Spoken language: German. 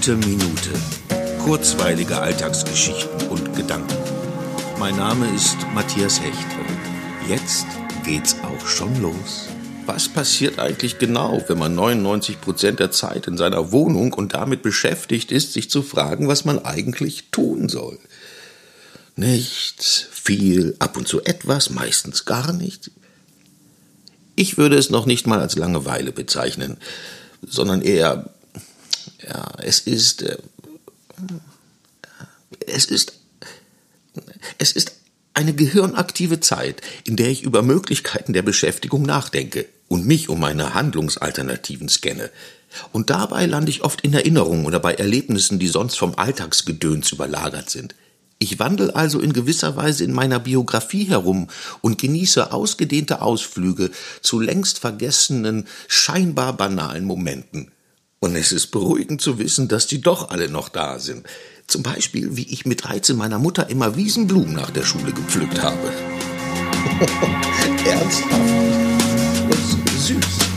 Gute Minute. Kurzweilige Alltagsgeschichten und Gedanken. Mein Name ist Matthias Hecht und jetzt geht's auch schon los. Was passiert eigentlich genau, wenn man 99 Prozent der Zeit in seiner Wohnung und damit beschäftigt ist, sich zu fragen, was man eigentlich tun soll? Nichts, viel, ab und zu etwas, meistens gar nichts. Ich würde es noch nicht mal als Langeweile bezeichnen, sondern eher, ja, es ist, äh, es ist, es ist eine gehirnaktive Zeit, in der ich über Möglichkeiten der Beschäftigung nachdenke und mich um meine Handlungsalternativen scanne. Und dabei lande ich oft in Erinnerungen oder bei Erlebnissen, die sonst vom Alltagsgedöns überlagert sind. Ich wandel also in gewisser Weise in meiner Biografie herum und genieße ausgedehnte Ausflüge zu längst vergessenen, scheinbar banalen Momenten. Und es ist beruhigend zu wissen, dass die doch alle noch da sind. Zum Beispiel, wie ich mit 13 meiner Mutter immer Wiesenblumen nach der Schule gepflückt habe. Ernsthaft? Das ist süß.